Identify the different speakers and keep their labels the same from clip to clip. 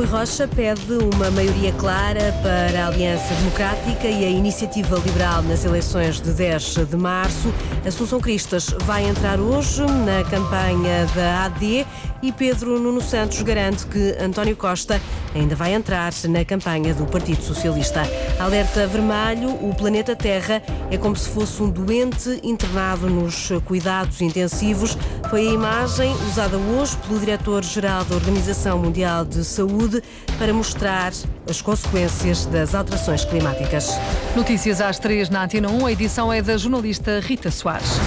Speaker 1: Rui Rocha pede uma maioria clara para a Aliança Democrática e a Iniciativa Liberal nas eleições de 10 de março. Assunção Cristas vai entrar hoje na campanha da AD e Pedro Nuno Santos garante que António Costa ainda vai entrar na campanha do Partido Socialista. Alerta vermelho: o planeta Terra é como se fosse um doente internado nos cuidados intensivos. Foi a imagem usada hoje pelo diretor-geral da Organização Mundial de Saúde para mostrar as consequências das alterações climáticas.
Speaker 2: Notícias às três na Antena 1. A edição é da jornalista Rita Soares.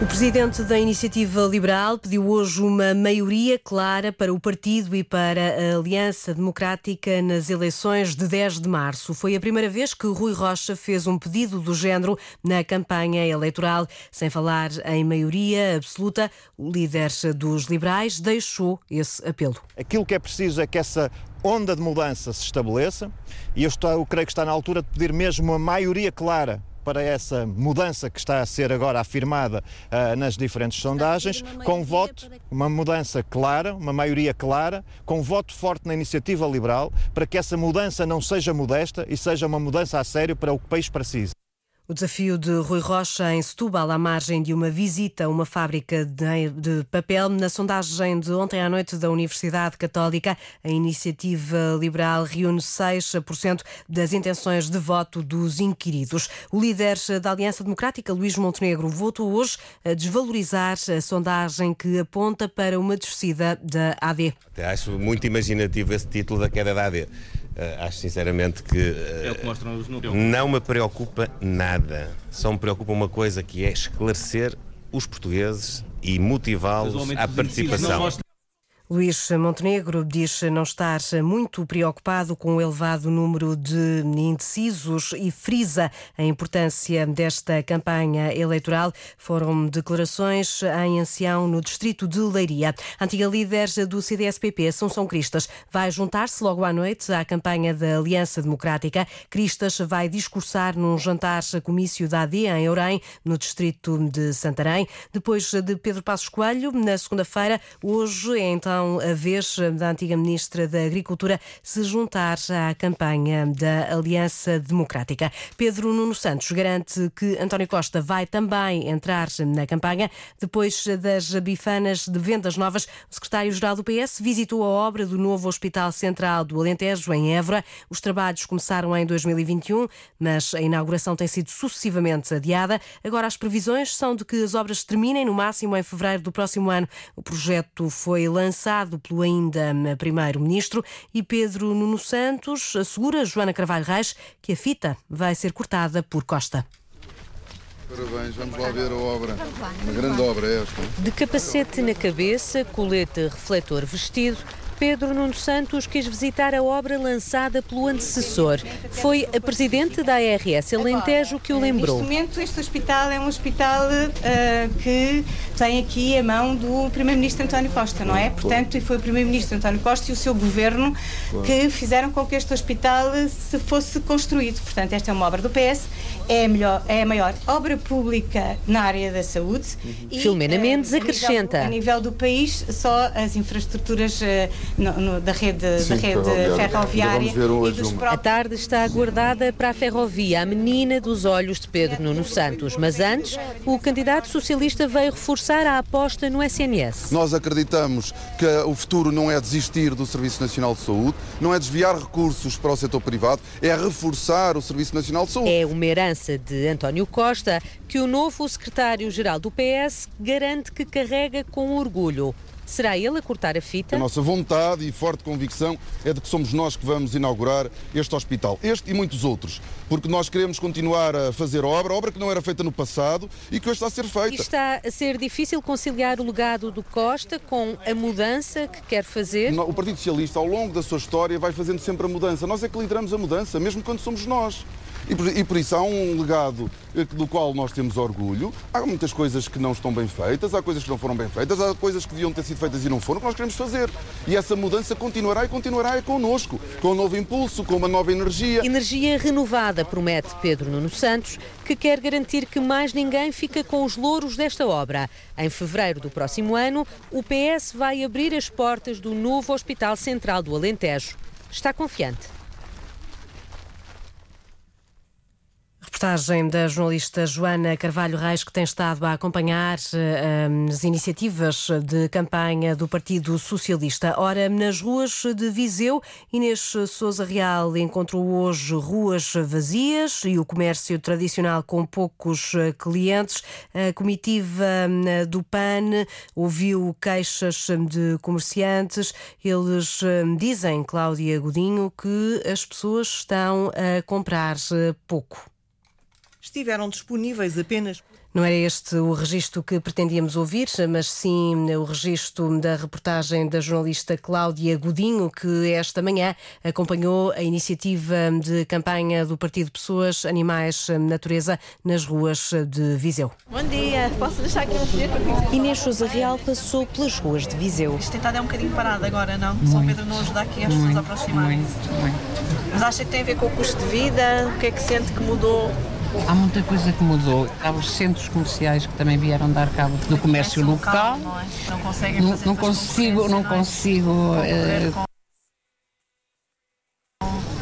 Speaker 1: O presidente da Iniciativa Liberal pediu hoje uma maioria clara para o partido e para a Aliança Democrática nas eleições de 10 de março. Foi a primeira vez que Rui Rocha fez um pedido do género na campanha eleitoral. Sem falar em maioria absoluta, o líder dos liberais deixou esse apelo.
Speaker 3: Aquilo que é preciso é que essa onda de mudança se estabeleça e eu, estou, eu creio que está na altura de pedir mesmo uma maioria clara para essa mudança que está a ser agora afirmada uh, nas diferentes sondagens, com voto, uma mudança clara, uma maioria clara, com voto forte na iniciativa liberal, para que essa mudança não seja modesta e seja uma mudança a sério para o que o país precisa.
Speaker 1: O desafio de Rui Rocha em Setúbal, à margem de uma visita a uma fábrica de, papel. Na sondagem de ontem à noite da Universidade Católica, a iniciativa liberal reúne 6% das intenções de voto dos inquiridos. O líder da Aliança Democrática, Luís Montenegro, votou hoje a desvalorizar a sondagem que aponta para uma descida da AD.
Speaker 4: Acho muito imaginativo esse título da queda da AD. Uh, acho sinceramente que, uh,
Speaker 5: é o que mostram os números.
Speaker 4: não me preocupa nada. Só me preocupa uma coisa que é esclarecer os portugueses e motivá-los à participação.
Speaker 1: Luís Montenegro diz não estar muito preocupado com o elevado número de indecisos e frisa a importância desta campanha eleitoral. Foram declarações em ancião no distrito de Leiria. Antiga líder do CDS-PP, Assunção Cristas, vai juntar-se logo à noite à campanha da Aliança Democrática. Cristas vai discursar num jantar comício da AD em Eurém, no distrito de Santarém. Depois de Pedro Passos Coelho, na segunda-feira, hoje é então então a vez da antiga Ministra da Agricultura se juntar à campanha da Aliança Democrática. Pedro Nuno Santos garante que António Costa vai também entrar na campanha. Depois das bifanas de vendas novas, o secretário-geral do PS visitou a obra do novo Hospital Central do Alentejo, em Évora. Os trabalhos começaram em 2021, mas a inauguração tem sido sucessivamente adiada. Agora as previsões são de que as obras terminem no máximo em fevereiro do próximo ano. O projeto foi lançado pelo ainda Primeiro-Ministro e Pedro Nuno Santos assegura Joana Carvalho Reis que a fita vai ser cortada por Costa.
Speaker 6: Parabéns, vamos lá ver a obra. Uma grande obra esta.
Speaker 1: De capacete na cabeça, colete refletor vestido, Pedro Nuno Santos quis visitar a obra lançada pelo antecessor. Foi a presidente da ARS Alentejo que o lembrou.
Speaker 7: Neste momento, este hospital é um hospital uh, que tem aqui a mão do Primeiro-Ministro António Costa, não é? Portanto, e foi o Primeiro-Ministro António Costa e o seu governo que fizeram com que este hospital se fosse construído. Portanto, esta é uma obra do PS, é a, melhor, é a maior obra pública na área da saúde.
Speaker 1: E, Filomena uh, Mendes acrescenta.
Speaker 7: A nível, do, a nível do país, só as infraestruturas uh, no, no, da rede, Sim, da rede ferroviária. e dos próprios...
Speaker 1: A tarde está aguardada para a ferrovia, a menina dos olhos de Pedro Nuno Santos. Mas antes, o candidato socialista veio reforçar a aposta no SNS.
Speaker 6: Nós acreditamos que o futuro não é desistir do Serviço Nacional de Saúde, não é desviar recursos para o setor privado, é reforçar o Serviço Nacional de Saúde.
Speaker 1: É uma herança de António Costa que o novo secretário-geral do PS garante que carrega com orgulho. Será ele a cortar a fita?
Speaker 6: A nossa vontade e forte convicção é de que somos nós que vamos inaugurar este hospital, este e muitos outros, porque nós queremos continuar a fazer obra, obra que não era feita no passado e que hoje está a ser feita. E
Speaker 1: está a ser difícil conciliar o legado do Costa com a mudança que quer fazer?
Speaker 6: O Partido Socialista, ao longo da sua história, vai fazendo sempre a mudança. Nós é que lideramos a mudança, mesmo quando somos nós. E por, e por isso há um legado eh, do qual nós temos orgulho. Há muitas coisas que não estão bem feitas, há coisas que não foram bem feitas, há coisas que deviam ter sido feitas e não foram, que nós queremos fazer. E essa mudança continuará e continuará é connosco, com um novo impulso, com uma nova energia.
Speaker 5: Energia renovada, promete Pedro Nuno Santos, que quer garantir que mais ninguém fica com os louros desta obra. Em fevereiro do próximo ano, o PS vai abrir as portas do novo Hospital Central do Alentejo. Está confiante.
Speaker 1: Reportagem da jornalista Joana Carvalho Reis, que tem estado a acompanhar uh, as iniciativas de campanha do Partido Socialista. Ora, nas ruas de Viseu, Inês Souza Real encontrou hoje ruas vazias e o comércio tradicional com poucos clientes. A comitiva do PAN ouviu queixas de comerciantes. Eles dizem, Cláudia Godinho, que as pessoas estão a comprar pouco
Speaker 8: estiveram disponíveis apenas
Speaker 1: não era este o registro que pretendíamos ouvir, mas sim o registro da reportagem da jornalista Cláudia Godinho, que esta manhã acompanhou a iniciativa de campanha do Partido Pessoas, Animais, Natureza nas ruas de Viseu.
Speaker 9: Bom dia, posso deixar aqui um folheto
Speaker 5: para Inês Sousa Real passou pelas ruas de Viseu.
Speaker 9: Este tentado é um bocadinho parado agora, não? Muito, São Pedro não ajuda aqui as pessoas a aproximarem. Mas acha que tem a ver com o custo de vida? O que é que sente que mudou?
Speaker 10: Há muita coisa que mudou. Há os centros comerciais que também vieram dar cabo do comércio local.
Speaker 9: Não, é? não conseguem fazer
Speaker 10: não, não consigo, não consigo. Uh,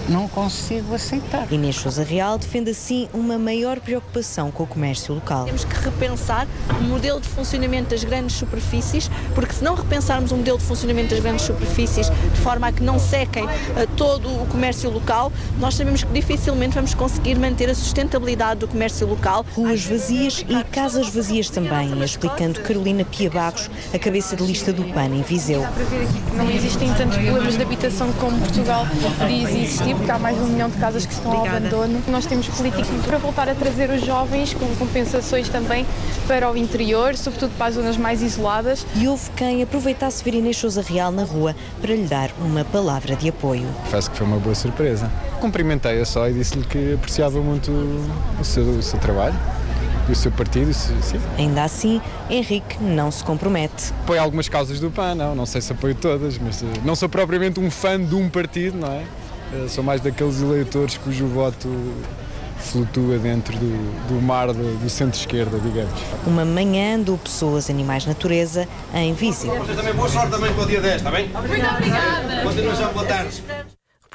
Speaker 10: não consigo aceitar.
Speaker 5: Inês Sousa Real defende assim uma maior preocupação com o comércio local.
Speaker 9: Temos que repensar o modelo de funcionamento das grandes superfícies, porque se não repensarmos o modelo de funcionamento das grandes superfícies de forma a que não sequem uh, todo o comércio local, nós sabemos que dificilmente vamos conseguir manter a sustentabilidade do comércio local.
Speaker 5: Ruas vazias e casas vazias também, explicando Carolina Pia Barros, a cabeça de lista do PAN em Viseu. Dá
Speaker 11: para ver aqui que não existem tantos problemas de habitação como Portugal diz existir porque há mais de um milhão de casas que estão Obrigada. ao abandono. Nós temos políticas para voltar a trazer os jovens com compensações também para o interior, sobretudo para as zonas mais isoladas.
Speaker 5: E houve quem aproveitasse ver Inês Sousa Real na rua para lhe dar uma palavra de apoio.
Speaker 12: Confesso que foi uma boa surpresa. Cumprimentei-a só e disse-lhe que apreciava muito o seu, o seu trabalho e o seu partido, sim.
Speaker 5: Ainda assim, Henrique não se compromete.
Speaker 12: Apoio algumas causas do PAN, não, não sei se apoio todas, mas eh, não sou propriamente um fã de um partido, não é? Eh, sou mais daqueles eleitores cujo voto flutua dentro do, do mar do, do centro-esquerda, digamos.
Speaker 5: Uma manhã do Pessoas, Animais, Natureza em Viseu.
Speaker 13: Vocês também boa sorte também para o dia 10, está bem? Muito
Speaker 1: obrigada. Continuação, boa tarde.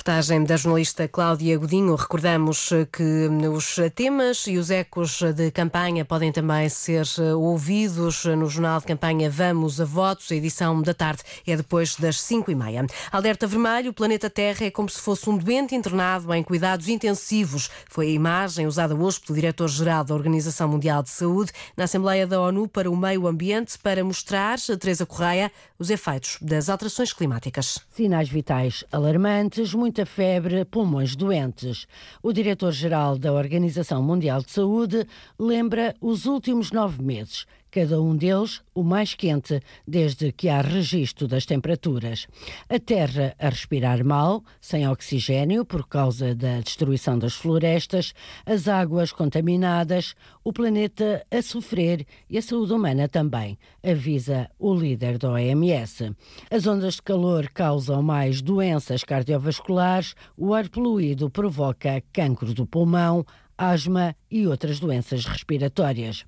Speaker 1: Reportagem da jornalista Cláudia Godinho. Recordamos que os temas e os ecos de campanha podem também ser ouvidos no jornal de campanha Vamos a Votos. A edição da tarde é depois das 5 e meia. Alerta vermelho: o planeta Terra é como se fosse um doente internado em cuidados intensivos. Foi a imagem usada hoje pelo diretor-geral da Organização Mundial de Saúde na Assembleia da ONU para o Meio Ambiente para mostrar, a Teresa Correia, os efeitos das alterações climáticas.
Speaker 14: Sinais vitais alarmantes, muito muita febre, pulmões doentes. O diretor-geral da Organização Mundial de Saúde lembra os últimos nove meses cada um deles o mais quente desde que há registro das temperaturas. A Terra a respirar mal, sem oxigênio por causa da destruição das florestas, as águas contaminadas, o planeta a sofrer e a saúde humana também, avisa o líder da OMS. As ondas de calor causam mais doenças cardiovasculares, o ar poluído provoca cancro do pulmão, asma e outras doenças respiratórias.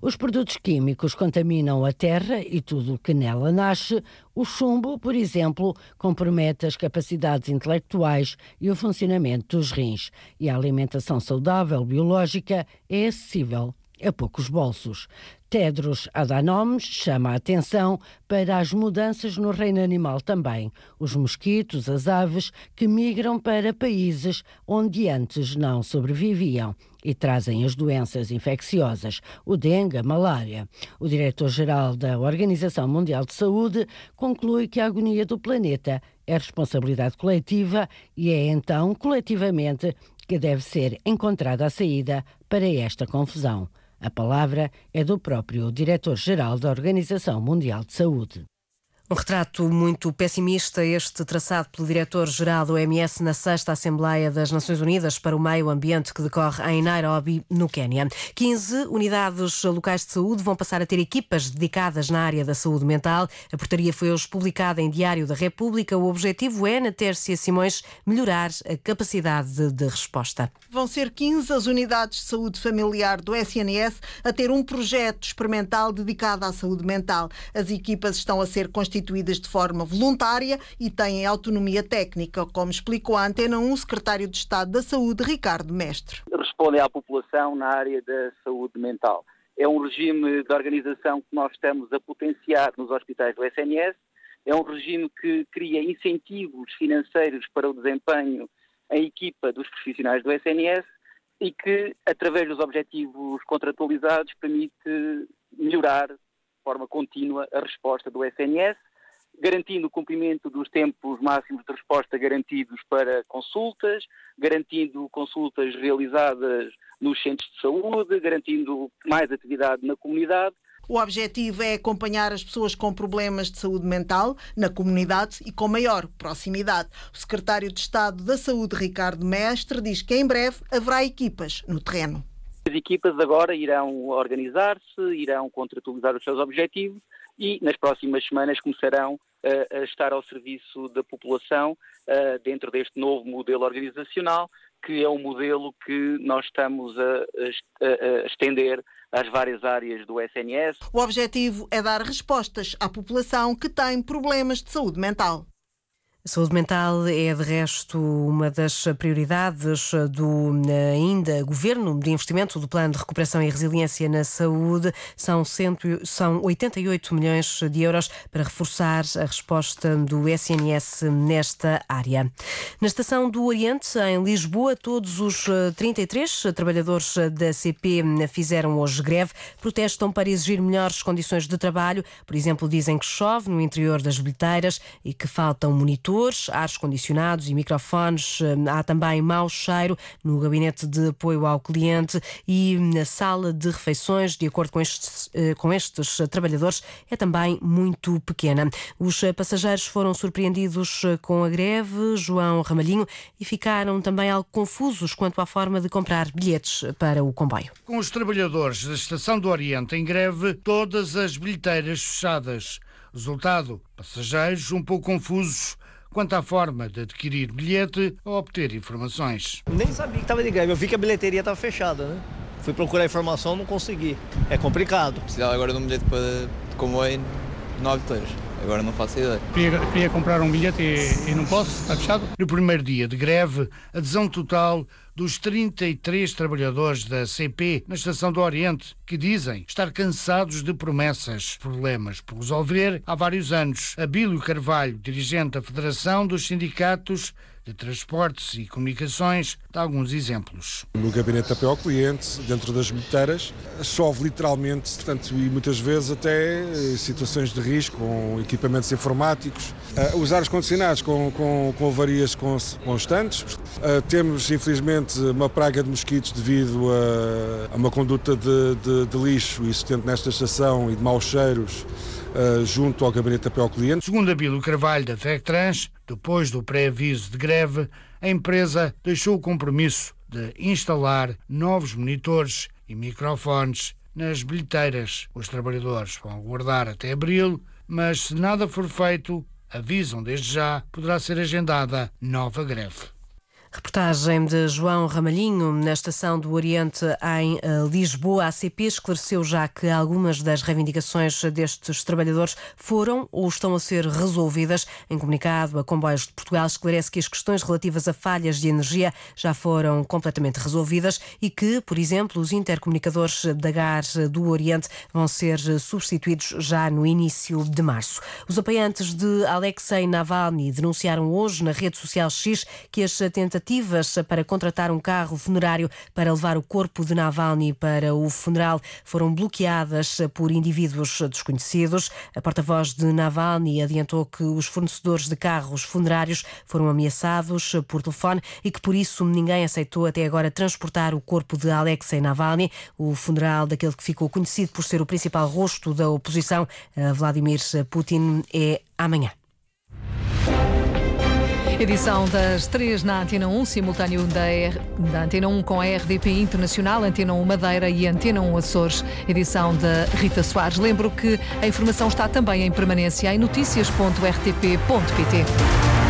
Speaker 14: Os produtos químicos contaminam a terra e tudo o que nela nasce. O chumbo, por exemplo, compromete as capacidades intelectuais e o funcionamento dos rins. E a alimentação saudável biológica é acessível a poucos bolsos. Tedros Adhanom chama a atenção para as mudanças no reino animal também. Os mosquitos, as aves, que migram para países onde antes não sobreviviam e trazem as doenças infecciosas, o dengue, a malária. O diretor-geral da Organização Mundial de Saúde conclui que a agonia do planeta é responsabilidade coletiva e é então coletivamente que deve ser encontrada a saída para esta confusão. A palavra é do próprio diretor-geral da Organização Mundial de Saúde.
Speaker 1: Um retrato muito pessimista, este traçado pelo diretor-geral do OMS na sexta Assembleia das Nações Unidas para o Meio Ambiente que decorre em Nairobi, no Quênia. 15 unidades locais de saúde vão passar a ter equipas dedicadas na área da saúde mental. A portaria foi hoje publicada em Diário da República. O objetivo é, na Tércia Simões, melhorar a capacidade de resposta.
Speaker 8: Vão ser 15 as unidades de saúde familiar do SNS a ter um projeto experimental dedicado à saúde mental. As equipas estão a ser constituídas constituídas de forma voluntária e têm autonomia técnica, como explicou a Antena 1 o secretário de Estado da Saúde, Ricardo Mestre.
Speaker 15: Respondem à população na área da saúde mental. É um regime de organização que nós estamos a potenciar nos hospitais do SNS. É um regime que cria incentivos financeiros para o desempenho em equipa dos profissionais do SNS e que, através dos objetivos contratualizados, permite melhorar forma contínua a resposta do SNS, garantindo o cumprimento dos tempos máximos de resposta garantidos para consultas, garantindo consultas realizadas nos centros de saúde, garantindo mais atividade na comunidade.
Speaker 8: O objetivo é acompanhar as pessoas com problemas de saúde mental na comunidade e com maior proximidade. O secretário de Estado da Saúde, Ricardo Mestre, diz que em breve haverá equipas no terreno.
Speaker 15: As equipas agora irão organizar-se, irão contratualizar os seus objetivos e nas próximas semanas começarão a estar ao serviço da população dentro deste novo modelo organizacional, que é um modelo que nós estamos a, a estender às várias áreas do SNS.
Speaker 8: O objetivo é dar respostas à população que tem problemas de saúde mental.
Speaker 1: A saúde mental é, de resto, uma das prioridades do ainda Governo de Investimento do Plano de Recuperação e Resiliência na Saúde. São, cento, são 88 milhões de euros para reforçar a resposta do SNS nesta área. Na Estação do Oriente, em Lisboa, todos os 33 trabalhadores da CP fizeram hoje greve. Protestam para exigir melhores condições de trabalho. Por exemplo, dizem que chove no interior das bilheteiras e que faltam monitores ventiladores, ares condicionados e microfones. Hum, há também mau cheiro no gabinete de apoio ao cliente e na sala de refeições, de acordo com estes, eh, com estes trabalhadores, é também muito pequena. Os passageiros foram surpreendidos eh, com a greve, João Ramalhinho, e ficaram também algo confusos quanto à forma de comprar bilhetes para o comboio.
Speaker 16: Com os trabalhadores da Estação do Oriente em greve, todas as bilheteiras fechadas. Resultado: passageiros um pouco confusos quanto à forma de adquirir bilhete ou obter informações.
Speaker 17: Nem sabia que estava de greve, eu vi que a bilheteria estava fechada, né? Fui procurar informação, não consegui. É complicado.
Speaker 18: Precisava agora de um bilhete para de comboio nove tonhas. Agora não faço ideia.
Speaker 16: Queria, queria comprar um bilhete e, e não posso, está fechado. No primeiro dia de greve, adesão total dos 33 trabalhadores da CP na Estação do Oriente, que dizem estar cansados de promessas, problemas por resolver há vários anos. Abílio Carvalho, dirigente da Federação dos Sindicatos de Transportes e Comunicações, dá alguns exemplos.
Speaker 19: No gabinete de apoio ao cliente, dentro das bilheteiras, chove literalmente, portanto, e muitas vezes até eh, situações de risco, com equipamentos informáticos. Uh, os condicionados com, com, com avarias constantes. Uh, temos, infelizmente, uma praga de mosquitos devido a, a uma conduta de, de, de lixo existente nesta estação e de maus cheiros uh, junto ao gabinete de ao cliente.
Speaker 16: Segundo Abílio Carvalho, da Tectrans, depois do pré-aviso de greve, a empresa deixou o compromisso de instalar novos monitores e microfones nas bilheteiras. Os trabalhadores vão aguardar até abril, mas se nada for feito, avisam desde já, poderá ser agendada nova greve.
Speaker 1: Reportagem de João Ramalhinho na estação do Oriente em eh, Lisboa. A CP esclareceu já que algumas das reivindicações destes trabalhadores foram ou estão a ser resolvidas. Em comunicado, a Comboios de Portugal esclarece que as questões relativas a falhas de energia já foram completamente resolvidas e que, por exemplo, os intercomunicadores da GAR do Oriente vão ser substituídos já no início de março. Os apoiantes de Alexei Navalny denunciaram hoje na rede social X que as tentativas tratativas para contratar um carro funerário para levar o corpo de Navalny para o funeral foram bloqueadas por indivíduos desconhecidos. A porta-voz de Navalny adiantou que os fornecedores de carros funerários foram ameaçados por telefone e que por isso ninguém aceitou até agora transportar o corpo de Alexei Navalny. O funeral daquele que ficou conhecido por ser o principal rosto da oposição, Vladimir Putin, é amanhã.
Speaker 2: Edição das três na Antena 1, simultâneo da, R... da Antena 1 com a RDP Internacional, Antena 1 Madeira e Antena 1 Açores. Edição da Rita Soares. Lembro que a informação está também em permanência em notícias.rtp.pt.